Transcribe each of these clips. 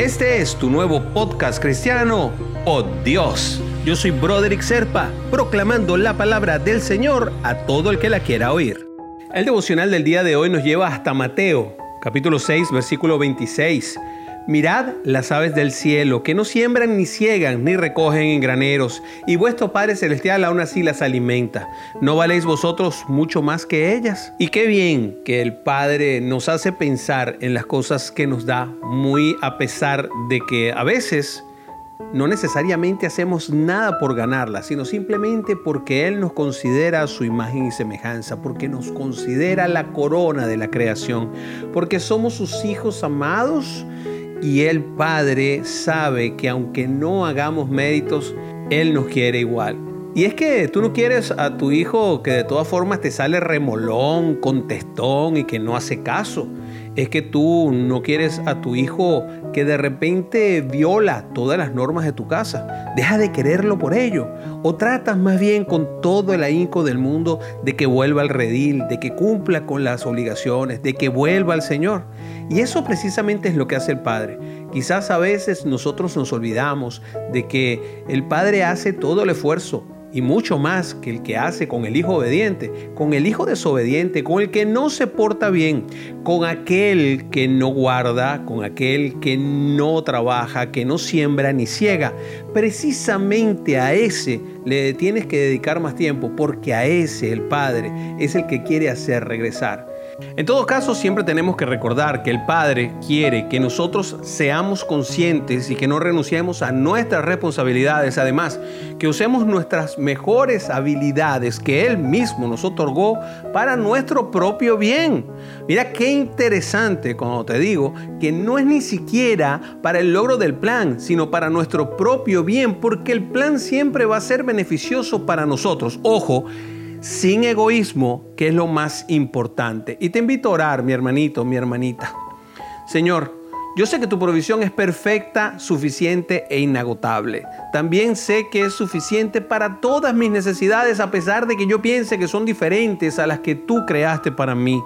Este es tu nuevo podcast cristiano, Oh Dios. Yo soy Broderick Serpa, proclamando la palabra del Señor a todo el que la quiera oír. El devocional del día de hoy nos lleva hasta Mateo, capítulo 6, versículo 26 Mirad las aves del cielo, que no siembran ni ciegan ni recogen en graneros, y vuestro Padre Celestial aún así las alimenta. ¿No valéis vosotros mucho más que ellas? Y qué bien que el Padre nos hace pensar en las cosas que nos da, muy a pesar de que a veces no necesariamente hacemos nada por ganarlas, sino simplemente porque Él nos considera su imagen y semejanza, porque nos considera la corona de la creación, porque somos sus hijos amados y el Padre sabe que aunque no hagamos méritos, Él nos quiere igual. Y es que tú no quieres a tu hijo que de todas formas te sale remolón, contestón y que no hace caso. Es que tú no quieres a tu hijo que de repente viola todas las normas de tu casa. Deja de quererlo por ello. O tratas más bien con todo el ahínco del mundo de que vuelva al redil, de que cumpla con las obligaciones, de que vuelva al Señor. Y eso precisamente es lo que hace el Padre. Quizás a veces nosotros nos olvidamos de que el Padre hace todo el esfuerzo y mucho más que el que hace con el hijo obediente, con el hijo desobediente, con el que no se porta bien, con aquel que no guarda, con aquel que no trabaja, que no siembra ni ciega. Precisamente a ese le tienes que dedicar más tiempo porque a ese el Padre es el que quiere hacer regresar. En todo caso, siempre tenemos que recordar que el Padre quiere que nosotros seamos conscientes y que no renunciemos a nuestras responsabilidades. Además, que usemos nuestras mejores habilidades que Él mismo nos otorgó para nuestro propio bien. Mira qué interesante cuando te digo que no es ni siquiera para el logro del plan, sino para nuestro propio bien, porque el plan siempre va a ser beneficioso para nosotros. Ojo, sin egoísmo, que es lo más importante. Y te invito a orar, mi hermanito, mi hermanita. Señor, yo sé que tu provisión es perfecta, suficiente e inagotable. También sé que es suficiente para todas mis necesidades a pesar de que yo piense que son diferentes a las que tú creaste para mí.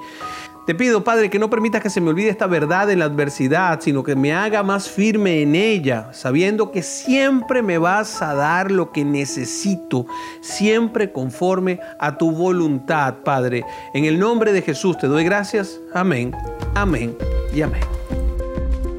Te pido, Padre, que no permitas que se me olvide esta verdad en la adversidad, sino que me haga más firme en ella, sabiendo que siempre me vas a dar lo que necesito, siempre conforme a tu voluntad, Padre. En el nombre de Jesús te doy gracias. Amén, amén y amén.